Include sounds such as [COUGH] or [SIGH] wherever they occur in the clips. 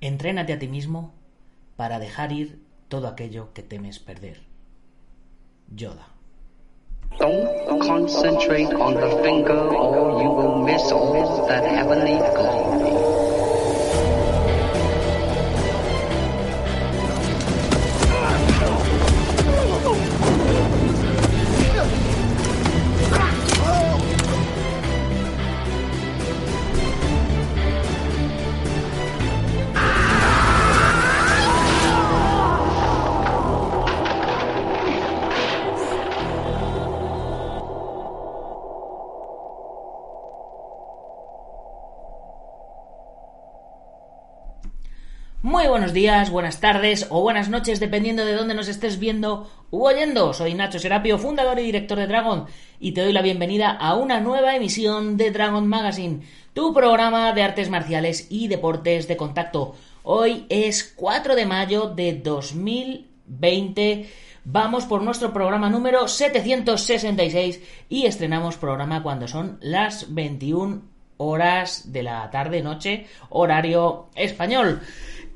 Entrénate a ti mismo para dejar ir todo aquello que temes perder. Yoda. Don't concentrate on the finger or you will miss all that heavenly glory. Muy buenos días, buenas tardes o buenas noches, dependiendo de dónde nos estés viendo u oyendo. Soy Nacho Serapio, fundador y director de Dragon, y te doy la bienvenida a una nueva emisión de Dragon Magazine, tu programa de artes marciales y deportes de contacto. Hoy es 4 de mayo de 2020. Vamos por nuestro programa número 766 y estrenamos programa cuando son las 21 horas de la tarde-noche, horario español.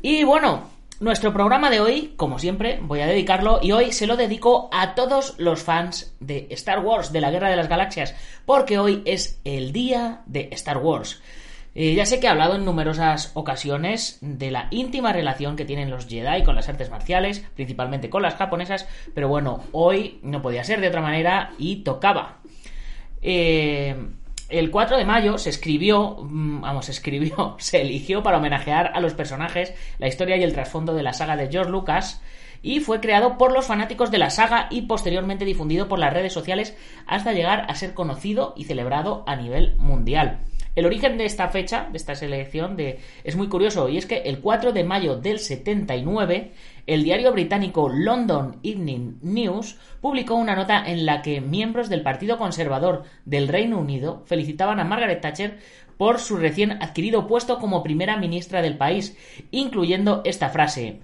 Y bueno, nuestro programa de hoy, como siempre, voy a dedicarlo y hoy se lo dedico a todos los fans de Star Wars, de la Guerra de las Galaxias, porque hoy es el día de Star Wars. Eh, ya sé que he hablado en numerosas ocasiones de la íntima relación que tienen los Jedi con las artes marciales, principalmente con las japonesas, pero bueno, hoy no podía ser de otra manera y tocaba. Eh, el 4 de mayo se escribió, mm, vamos, se escribió, [LAUGHS] se eligió para homenajear a los personajes, la historia y el trasfondo de la saga de George Lucas y fue creado por los fanáticos de la saga y posteriormente difundido por las redes sociales hasta llegar a ser conocido y celebrado a nivel mundial. El origen de esta fecha, de esta selección, de, es muy curioso y es que el 4 de mayo del 79 el diario británico London Evening News publicó una nota en la que miembros del Partido Conservador del Reino Unido felicitaban a Margaret Thatcher por su recién adquirido puesto como primera ministra del país, incluyendo esta frase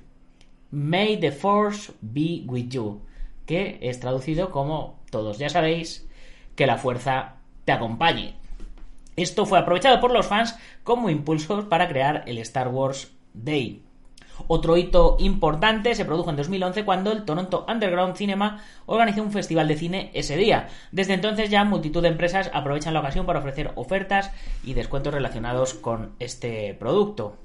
May the Force be with you, que es traducido como todos ya sabéis que la fuerza te acompañe. Esto fue aprovechado por los fans como impulsos para crear el Star Wars Day. Otro hito importante se produjo en 2011 cuando el Toronto Underground Cinema organizó un festival de cine ese día. Desde entonces ya multitud de empresas aprovechan la ocasión para ofrecer ofertas y descuentos relacionados con este producto.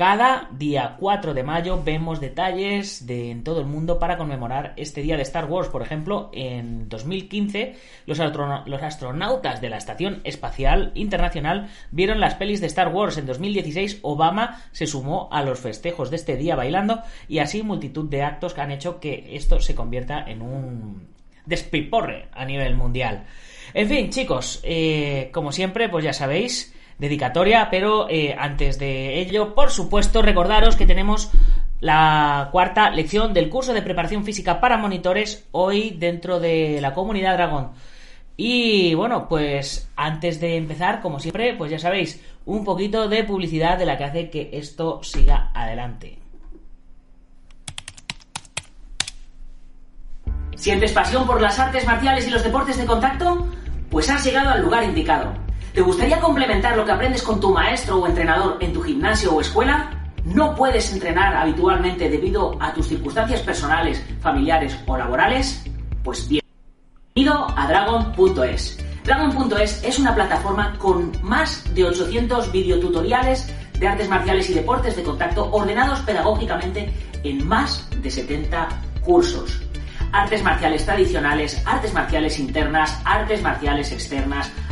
Cada día 4 de mayo vemos detalles de en todo el mundo para conmemorar este día de Star Wars. Por ejemplo, en 2015 los, los, astronautas de la Estación Espacial Internacional vieron las pelis de Star Wars. En 2016 Obama se sumó a los festejos de este día bailando y así multitud de actos que han hecho que esto se convierta en un despiporre a nivel mundial. En fin, chicos, eh, como siempre, pues ya sabéis dedicatoria, pero eh, antes de ello, por supuesto, recordaros que tenemos la cuarta lección del curso de preparación física para monitores hoy dentro de la comunidad Dragón. Y bueno, pues antes de empezar, como siempre, pues ya sabéis, un poquito de publicidad de la que hace que esto siga adelante. ¿Sientes pasión por las artes marciales y los deportes de contacto? Pues has llegado al lugar indicado. ¿Te gustaría complementar lo que aprendes con tu maestro o entrenador en tu gimnasio o escuela? ¿No puedes entrenar habitualmente debido a tus circunstancias personales, familiares o laborales? Pues bienvenido a Dragon.es. Dragon.es es una plataforma con más de 800 videotutoriales de artes marciales y deportes de contacto ordenados pedagógicamente en más de 70 cursos artes marciales tradicionales, artes marciales internas, artes marciales externas,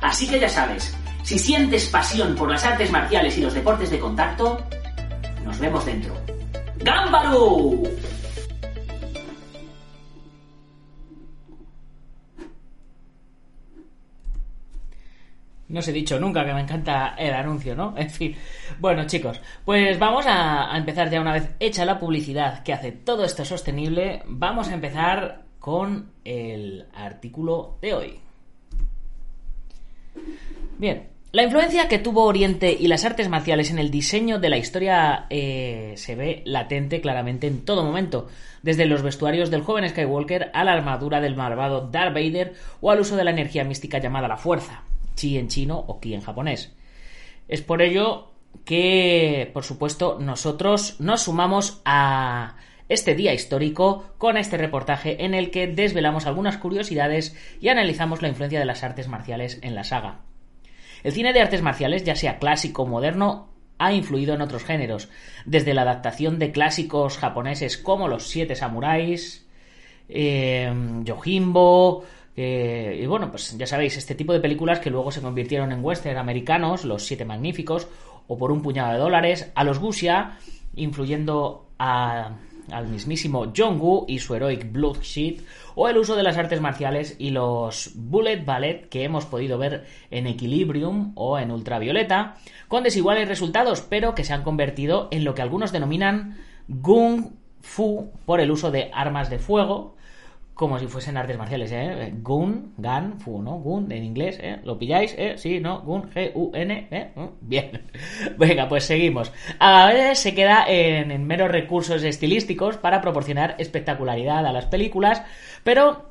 Así que ya sabes, si sientes pasión por las artes marciales y los deportes de contacto, nos vemos dentro. ¡Gámbaro! No os he dicho nunca que me encanta el anuncio, ¿no? [LAUGHS] En fin. Bueno, chicos, pues vamos a, empezar ya una vez hecha la publicidad que hace todo esto sostenible. Vamos a empezar con el artículo de hoy. Bien, la influencia que tuvo Oriente y las artes marciales en el diseño de la historia eh, se ve latente claramente en todo momento, desde los vestuarios del joven Skywalker a la armadura del malvado Darth Vader o al uso de la energía mística llamada la fuerza chi en chino o ki en japonés. Es por ello que, por supuesto, nosotros nos sumamos a este día histórico con este reportaje en el que desvelamos algunas curiosidades y analizamos la influencia de las artes marciales en la saga. El cine de artes marciales, ya sea clásico o moderno, ha influido en otros géneros, desde la adaptación de clásicos japoneses como Los Siete Samuráis, eh, Yojimbo, y bueno, pues ya sabéis, este tipo de películas que luego se convirtieron en western americanos, Los Siete Magníficos, o por un puñado de dólares, a los Gusia, influyendo al mismísimo John Woo y su heroic Bloodshed, o el uso de las artes marciales y los Bullet Ballet que hemos podido ver en Equilibrium o en Ultravioleta, con desiguales resultados, pero que se han convertido en lo que algunos denominan Gung Fu por el uso de armas de fuego, como si fuesen artes marciales, ¿eh? Gun, Gan, Fu, ¿no? Gun en inglés, ¿eh? ¿Lo pilláis? ¿eh? Sí, ¿no? Gun, G-U-N, ¿eh? ¿Mm? Bien. [LAUGHS] Venga, pues seguimos. A veces se queda en, en meros recursos estilísticos para proporcionar espectacularidad a las películas, pero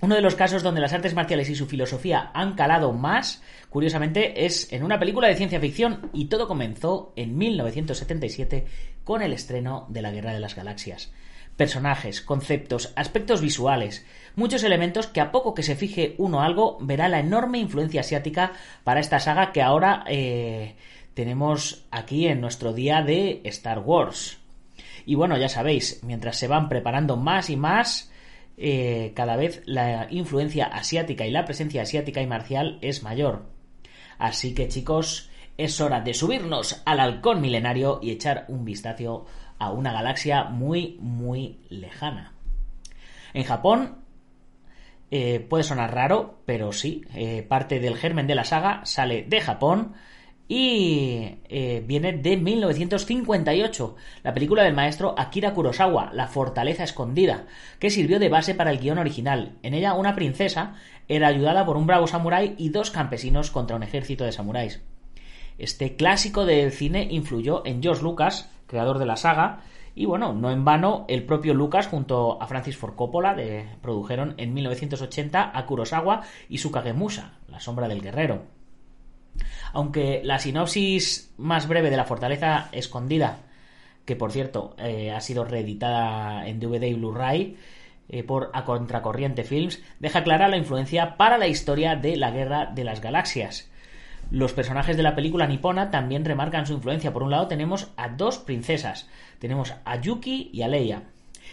uno de los casos donde las artes marciales y su filosofía han calado más, curiosamente, es en una película de ciencia ficción y todo comenzó en 1977 con el estreno de La Guerra de las Galaxias personajes, conceptos, aspectos visuales, muchos elementos que a poco que se fije uno algo verá la enorme influencia asiática para esta saga que ahora eh, tenemos aquí en nuestro día de Star Wars. Y bueno, ya sabéis, mientras se van preparando más y más, eh, cada vez la influencia asiática y la presencia asiática y marcial es mayor. Así que chicos, es hora de subirnos al halcón milenario y echar un vistazo a una galaxia muy, muy lejana. En Japón eh, puede sonar raro, pero sí, eh, parte del germen de la saga sale de Japón y eh, viene de 1958, la película del maestro Akira Kurosawa, La Fortaleza Escondida, que sirvió de base para el guion original. En ella una princesa era ayudada por un bravo samurái y dos campesinos contra un ejército de samuráis. Este clásico del cine influyó en George Lucas, creador de la saga, y bueno, no en vano, el propio Lucas junto a Francis Ford Coppola produjeron en 1980 a Kurosawa y su Kagemusha, La sombra del guerrero. Aunque la sinopsis más breve de La fortaleza escondida, que por cierto eh, ha sido reeditada en DVD y Blu-ray eh, por A Contracorriente Films, deja clara la influencia para la historia de la Guerra de las Galaxias los personajes de la película nipona también remarcan su influencia. Por un lado tenemos a dos princesas. Tenemos a Yuki y a Leia.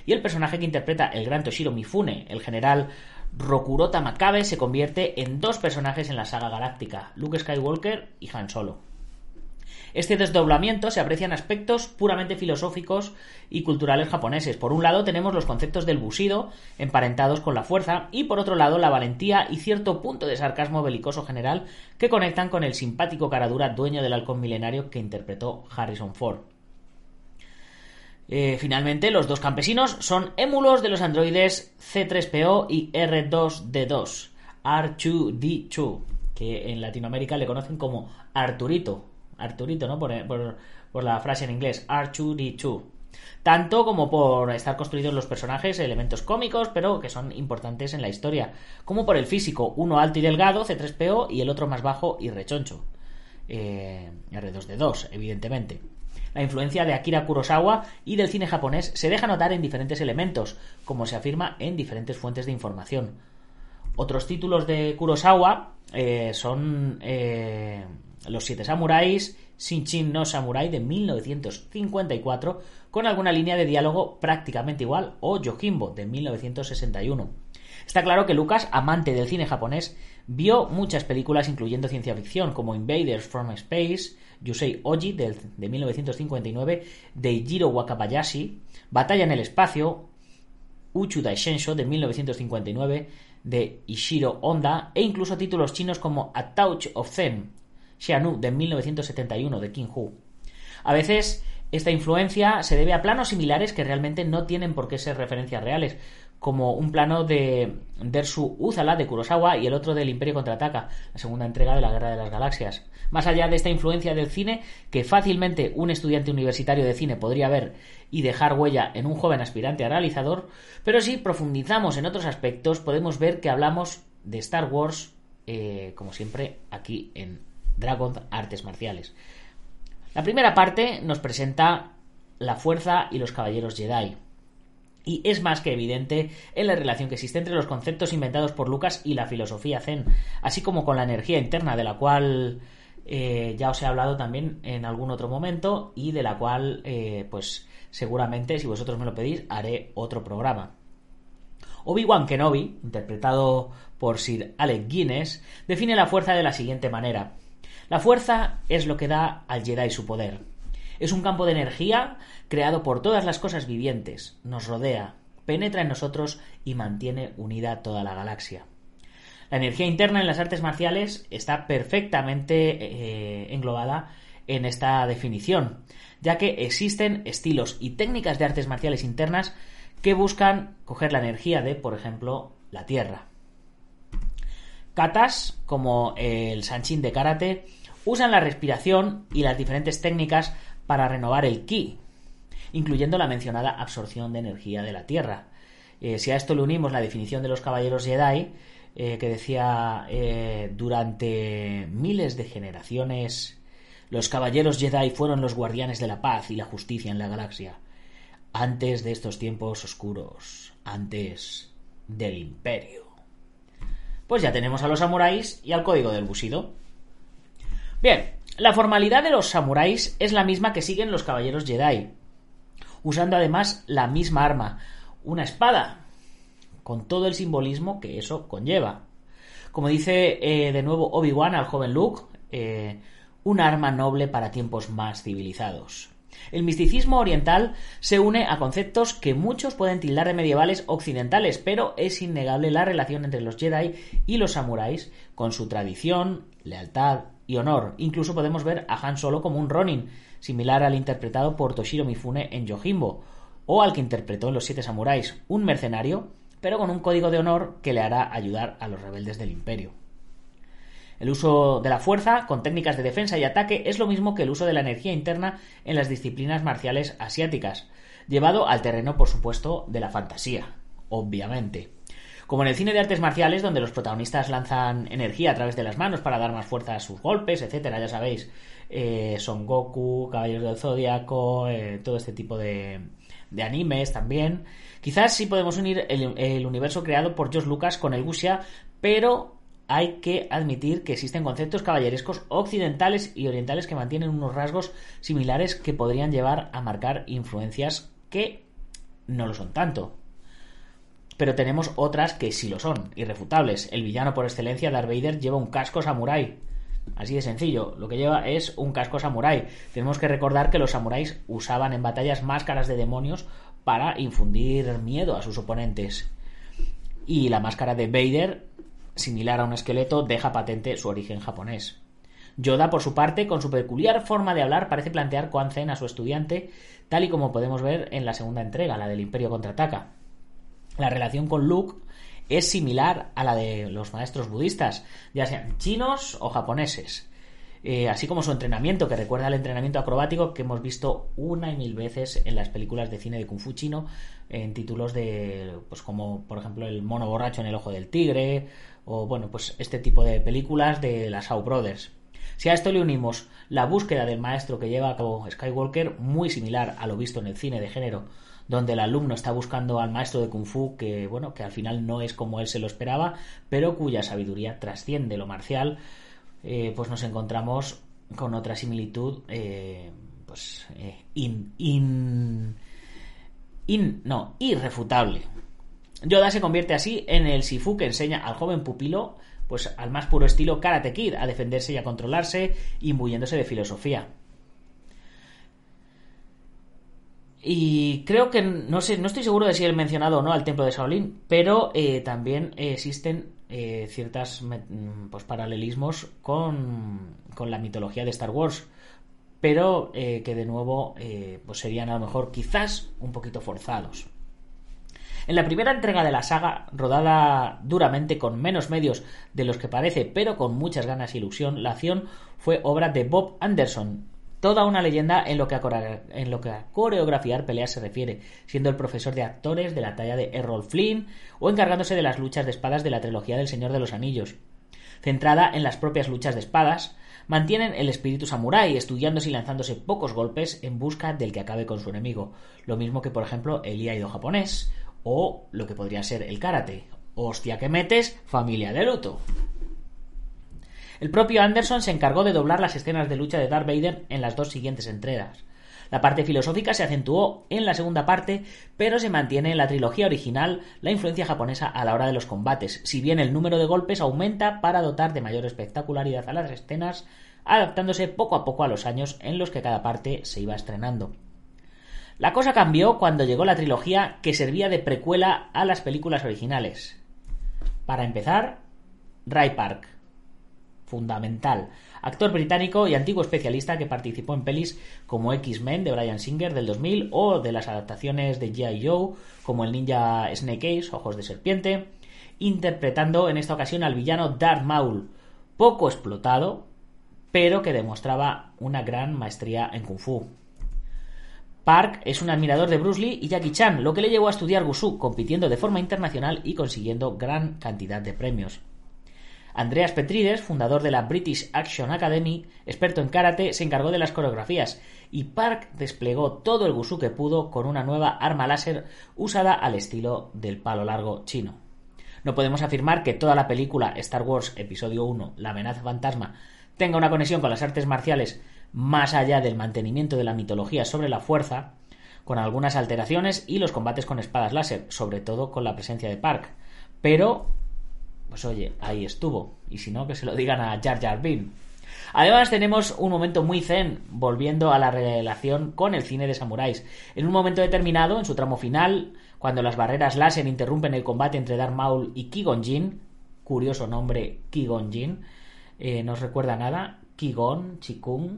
Y el personaje que interpreta el gran Toshiro Mifune, el general Rokurota Makabe, se convierte en dos personajes en la saga galáctica, Luke Skywalker y Han Solo. Este desdoblamiento se aprecia en aspectos puramente filosóficos y culturales japoneses. Por un lado tenemos los conceptos del bushido, emparentados con la fuerza, y por otro lado la valentía y cierto punto de sarcasmo belicoso general que conectan con el simpático caradura dueño del halcón milenario que interpretó Harrison Ford. Eh, finalmente, los dos campesinos son émulos de los androides C3PO y R2D2, R2D2, que en Latinoamérica le conocen como Arturito. Arturito, ¿no? Por, por la frase en inglés, R2D2 tanto como por estar construidos los personajes, elementos cómicos, pero que son importantes en la historia, como por el físico, uno alto y delgado, C3PO, y el otro más bajo y rechoncho, eh, R2D2, evidentemente. La influencia de Akira Kurosawa y del cine japonés se deja notar en diferentes elementos, como se afirma en diferentes fuentes de información. Otros títulos de Kurosawa eh, son eh, Los Siete Samuráis, Shinchin no Samurai de 1954, con alguna línea de diálogo prácticamente igual, o Yojimbo de 1961. Está claro que Lucas, amante del cine japonés, vio muchas películas incluyendo ciencia ficción como Invaders from Space, Yusei Oji de, 1959, de Jiro Wakabayashi, Batalla en el espacio, Uchu Daishensho de 1959, de Ishiro Honda, e incluso títulos chinos como A Touch of Zen, Xianu de 1971 de King Hu. A veces esta influencia se debe a planos similares que realmente no tienen por qué ser referencias reales, como un plano de Dersu Uzala de Kurosawa y el otro del Imperio contraataca, la segunda entrega de la Guerra de las Galaxias. Más allá de esta influencia del cine, que fácilmente un estudiante universitario de cine podría ver y dejar huella en un joven aspirante a realizador, pero si profundizamos en otros aspectos, podemos ver que hablamos de Star Wars, eh, como siempre, aquí en Dragon Artes Marciales. La primera parte nos presenta la fuerza y los caballeros Jedi. Y es más que evidente en la relación que existe entre los conceptos inventados por Lucas y la filosofía zen, así como con la energía interna de la cual eh, ya os he hablado también en algún otro momento y de la cual, eh, pues seguramente, si vosotros me lo pedís, haré otro programa. Obi-Wan Kenobi, interpretado por Sir Alec Guinness, define la fuerza de la siguiente manera. La fuerza es lo que da al Jedi su poder. Es un campo de energía creado por todas las cosas vivientes, nos rodea, penetra en nosotros y mantiene unida toda la galaxia. La energía interna en las artes marciales está perfectamente eh, englobada en esta definición, ya que existen estilos y técnicas de artes marciales internas que buscan coger la energía de, por ejemplo, la tierra. Katas, como el Sanchin de karate, usan la respiración y las diferentes técnicas para renovar el ki, incluyendo la mencionada absorción de energía de la Tierra. Eh, si a esto le unimos la definición de los caballeros Jedi, eh, que decía eh, durante miles de generaciones, los caballeros Jedi fueron los guardianes de la paz y la justicia en la galaxia, antes de estos tiempos oscuros, antes del imperio. Pues ya tenemos a los samuráis y al código del busido. Bien, la formalidad de los samuráis es la misma que siguen los caballeros Jedi, usando además la misma arma, una espada, con todo el simbolismo que eso conlleva. Como dice eh, de nuevo Obi-Wan al joven Luke, eh, un arma noble para tiempos más civilizados. El misticismo oriental se une a conceptos que muchos pueden tildar de medievales occidentales, pero es innegable la relación entre los Jedi y los samuráis, con su tradición, lealtad, y honor. Incluso podemos ver a Han Solo como un Ronin, similar al interpretado por Toshiro Mifune en Yojimbo, o al que interpretó en Los Siete Samuráis, un mercenario, pero con un código de honor que le hará ayudar a los rebeldes del imperio. El uso de la fuerza con técnicas de defensa y ataque es lo mismo que el uso de la energía interna en las disciplinas marciales asiáticas, llevado al terreno, por supuesto, de la fantasía, obviamente. Como en el cine de artes marciales, donde los protagonistas lanzan energía a través de las manos para dar más fuerza a sus golpes, etcétera, ya sabéis, eh, Son Goku, Caballeros del Zodiaco, eh, todo este tipo de, animes también. Quizás sí podemos unir el, universo creado por George Lucas con el Gusia, pero hay que admitir que existen conceptos caballerescos occidentales y orientales que mantienen unos rasgos similares que podrían llevar a marcar influencias que no lo son tanto pero tenemos otras que sí lo son, irrefutables. El villano por excelencia, Darth Vader, lleva un casco samurai. Así de sencillo, lo que lleva es un casco samurái. Tenemos que recordar que los samuráis usaban en batallas máscaras de demonios para infundir miedo a sus oponentes. Y la máscara de Vader, similar a un esqueleto, deja patente su origen japonés. Yoda, por su parte, con su peculiar forma de hablar, parece plantear Quan Zen a su estudiante, tal y como podemos ver en la segunda entrega, la del Imperio contraataca. La relación con Luke es similar a la de los maestros budistas, ya sean chinos o japoneses. Eh, así como su entrenamiento, que recuerda al entrenamiento acrobático que hemos visto una y mil veces en las películas de cine de Kung Fu chino, en títulos de, pues como por ejemplo El mono borracho en el ojo del tigre, o bueno, pues este tipo de películas de las Shaw Brothers. Si a esto le unimos la búsqueda del maestro que lleva a cabo Skywalker, muy similar a lo visto en el cine de género, donde el alumno está buscando al maestro de Kung Fu que, bueno, que al final no es como él se lo esperaba, pero cuya sabiduría trasciende lo marcial, eh, pues nos encontramos con otra similitud, eh, pues, eh, in, in, in, no, irrefutable. Yoda se convierte así en el Sifu que enseña al joven pupilo pues al más puro estilo Karate Kid, a defenderse y a controlarse, imbuyéndose de filosofía. Y creo que, no sé, no estoy seguro de si he mencionado o no al templo de Shaolin, pero eh, también existen eh, ciertos pues, paralelismos con, con, la mitología de Star Wars, pero eh, que de nuevo pues serían a lo mejor quizás un poquito forzados. En la primera entrega de la saga, rodada duramente con menos medios de los que parece, pero con muchas ganas e ilusión, la acción fue obra de Bob Anderson, toda una leyenda en lo, que a, en lo que coreografiar peleas se refiere, siendo el profesor de actores de la talla de Errol Flynn o encargándose de las luchas de espadas de la trilogía del Señor de los Anillos. Centrada en las propias luchas de espadas, mantienen el espíritu samurái, estudiándose y lanzándose pocos golpes en busca del que acabe con su enemigo, lo mismo que por ejemplo el iaido japonés, o lo que podría ser el karate. Hostia que metes, familia de luto. El propio Anderson se encargó de doblar las escenas de lucha de Darth Vader en las dos siguientes entregas. La parte filosófica se acentuó en la segunda parte, pero se mantiene en la trilogía original la influencia japonesa a la hora de los combates, si bien el número de golpes aumenta para dotar de mayor espectacularidad a las escenas, adaptándose poco a poco a los años en los que cada parte se iba estrenando. La cosa cambió cuando llegó la trilogía que servía de precuela a las películas originales. Para empezar, Ray Park. Fundamental. Actor británico y antiguo especialista que participó en pelis como X-Men de Brian Singer del 2000 o de las adaptaciones de G.I. Joe como el ninja Snake Eyes, Ojos de Serpiente, interpretando en esta ocasión al villano Darth Maul, poco explotado, pero que demostraba una gran maestría en Kung Fu. Park es un admirador de Bruce Lee y Jackie Chan, lo que le llevó a estudiar Wushu, compitiendo de forma internacional y consiguiendo gran cantidad de premios. Andreas Petrides, fundador de la British Action Academy, experto en karate, se encargó de las coreografías y Park desplegó todo el Wushu que pudo con una nueva arma láser usada al estilo del palo largo chino. No podemos afirmar que toda la película Star Wars Episodio 1, La amenaza fantasma, tenga una conexión con las artes marciales más allá del mantenimiento de la mitología sobre la fuerza, con algunas alteraciones y los combates con espadas láser, sobre todo con la presencia de Park. Pero, pues oye, ahí estuvo. Y si no, que se lo digan a Jar Jar Binks. Además tenemos un momento muy zen, volviendo a la relación con el cine de samuráis. En un momento determinado, en su tramo final, cuando las barreras láser interrumpen el combate entre Darth Maul y Qui-Gon Jinn, curioso nombre Qui-Gon Jinn, eh, no recuerda nada, Qui-Gon, Chikung.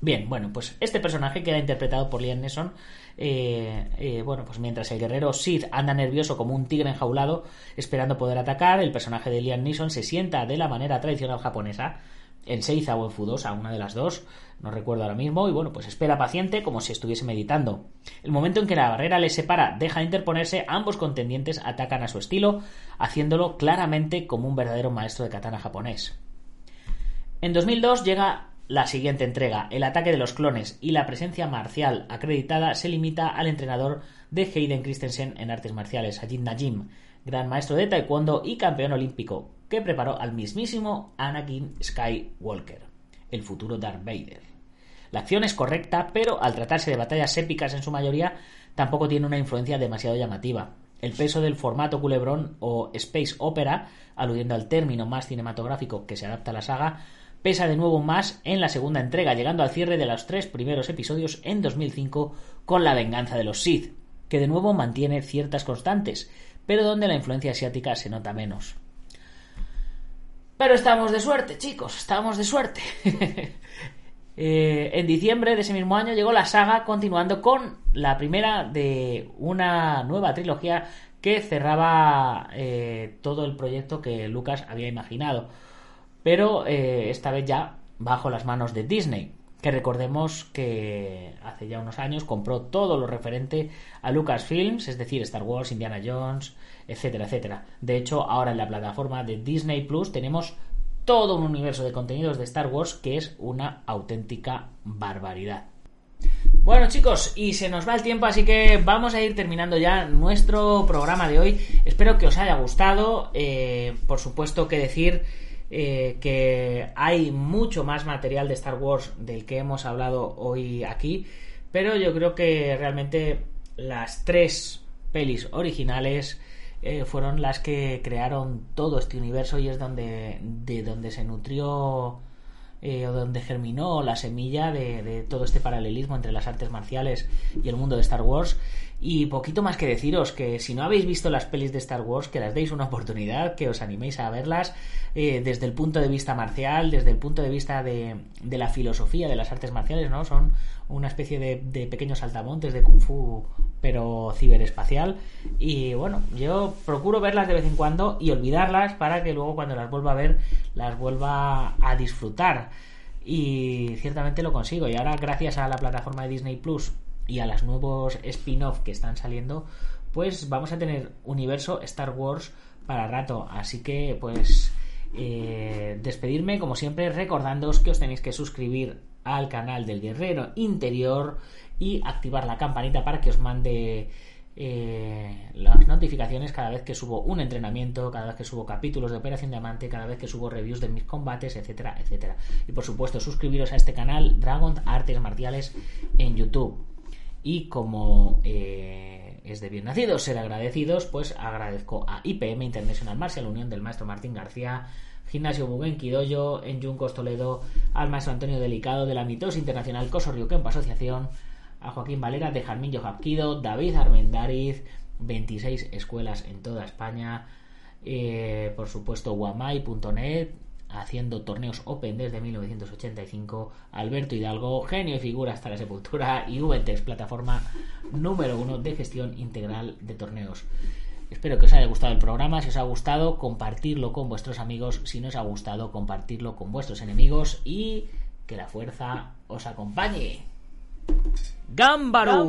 Bien, bueno, pues este personaje queda interpretado por Liam Neeson. Eh, eh, bueno, pues mientras el guerrero Sith anda nervioso como un tigre enjaulado, esperando poder atacar, el personaje de Liam Neeson se sienta de la manera tradicional japonesa, en Seiza o en Fudosa, una de las dos, no recuerdo ahora mismo, y bueno, pues espera paciente como si estuviese meditando. El momento en que la barrera les separa deja de interponerse, ambos contendientes atacan a su estilo, haciéndolo claramente como un verdadero maestro de katana japonés. En 2002 llega la siguiente entrega, el ataque de los clones y la presencia marcial acreditada se limita al entrenador de Hayden Christensen en artes marciales, Ajit Najim, gran maestro de taekwondo y campeón olímpico, que preparó al mismísimo Anakin Skywalker, el futuro Darth Vader. La acción es correcta, pero al tratarse de batallas épicas en su mayoría, tampoco tiene una influencia demasiado llamativa. El peso del formato culebrón o space opera, aludiendo al término más cinematográfico que se adapta a la saga, pesa de nuevo más en la segunda entrega, llegando al cierre de los tres primeros episodios en 2005 con La venganza de los Sith, que de nuevo mantiene ciertas constantes, pero donde la influencia asiática se nota menos. Pero estamos de suerte, chicos, estamos de suerte. [LAUGHS] Eh, en diciembre de ese mismo año llegó la saga continuando con la primera de una nueva trilogía que cerraba eh, todo el proyecto que Lucas había imaginado. Pero eh, esta vez ya bajo las manos de Disney que recordemos que hace ya unos años compró todo lo referente a Lucasfilms, es decir, Star Wars, Indiana Jones, etcétera, etcétera. De hecho, ahora en la plataforma de Disney Plus tenemos todo un universo de contenidos de Star Wars que es una auténtica barbaridad. Bueno chicos, y se nos va el tiempo, así que vamos a ir terminando ya nuestro programa de hoy. Espero que os haya gustado. Eh, por supuesto que decir eh, que hay mucho más material de Star Wars del que hemos hablado hoy aquí, pero yo creo que realmente las tres pelis originales eh, fueron las que crearon todo este universo y es donde de donde se nutrió eh, o donde germinó la semilla de, todo este paralelismo entre las artes marciales y el mundo de Star Wars. Y poquito más que deciros que si no habéis visto las pelis de Star Wars, que las deis una oportunidad, que os animéis a verlas eh, desde el punto de vista marcial, desde el punto de vista de, de la filosofía de las artes marciales, ¿no? Son una especie de, de pequeños saltamontes de kung fu pero ciberespacial. Y bueno yo procuro verlas de vez en cuando y olvidarlas para que luego cuando las vuelva a ver las vuelva a disfrutar. Y ciertamente lo consigo. Y ahora gracias a la plataforma de Disney Plus y a los nuevos spin-off que están saliendo pues vamos a tener universo Star Wars para rato así que pues eh, despedirme como siempre recordándoos que os tenéis que suscribir al canal del Guerrero Interior y activar la campanita para que os mande eh, las notificaciones cada vez que subo un entrenamiento, cada vez que subo capítulos de Operación Diamante, cada vez que subo reviews de mis combates, etcétera, etcétera. Y por supuesto, suscribiros a este canal Dragon Artes Marciales en YouTube. Y como eh, es de bien nacidos ser agradecidos, pues agradezco a IPM International Martial Unión del maestro Martín García, Gimnasio Mugen Kidoyo, en Juncos Toledo, al maestro Antonio Delicado de la Mitos Internacional Coso Kempo Asociación, a Joaquín Valera de Jarmillo Japquido, David Armendariz, 26 escuelas en toda España, eh, por supuesto guamai.net, haciendo torneos Open desde 1985, Alberto Hidalgo, genio y figura hasta la sepultura, y VTEX, plataforma número uno de gestión integral de torneos. Espero que os haya gustado el programa, si os ha gustado, compartirlo con vuestros amigos, si no os ha gustado, compartirlo con vuestros enemigos y que la fuerza os acompañe. Gámbaro.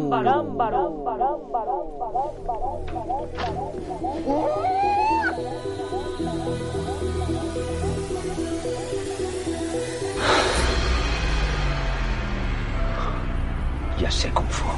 já sei como for.